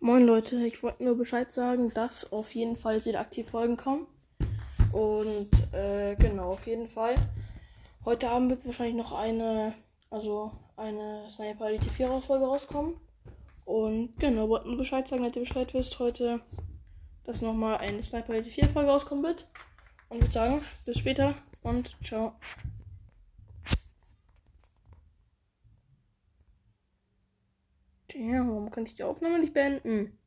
Moin Leute, ich wollte nur Bescheid sagen, dass auf jeden Fall wieder aktiv Folgen kommen. Und äh, genau, auf jeden Fall. Heute Abend wird wahrscheinlich noch eine, also eine Sniper Elite 4 Folge rauskommen. Und genau, wollte nur Bescheid sagen, dass ihr Bescheid wisst heute, dass nochmal eine Sniper Elite 4 Folge rauskommen wird. Und würde sagen, bis später und ciao. Ja, warum kann ich die Aufnahme nicht beenden?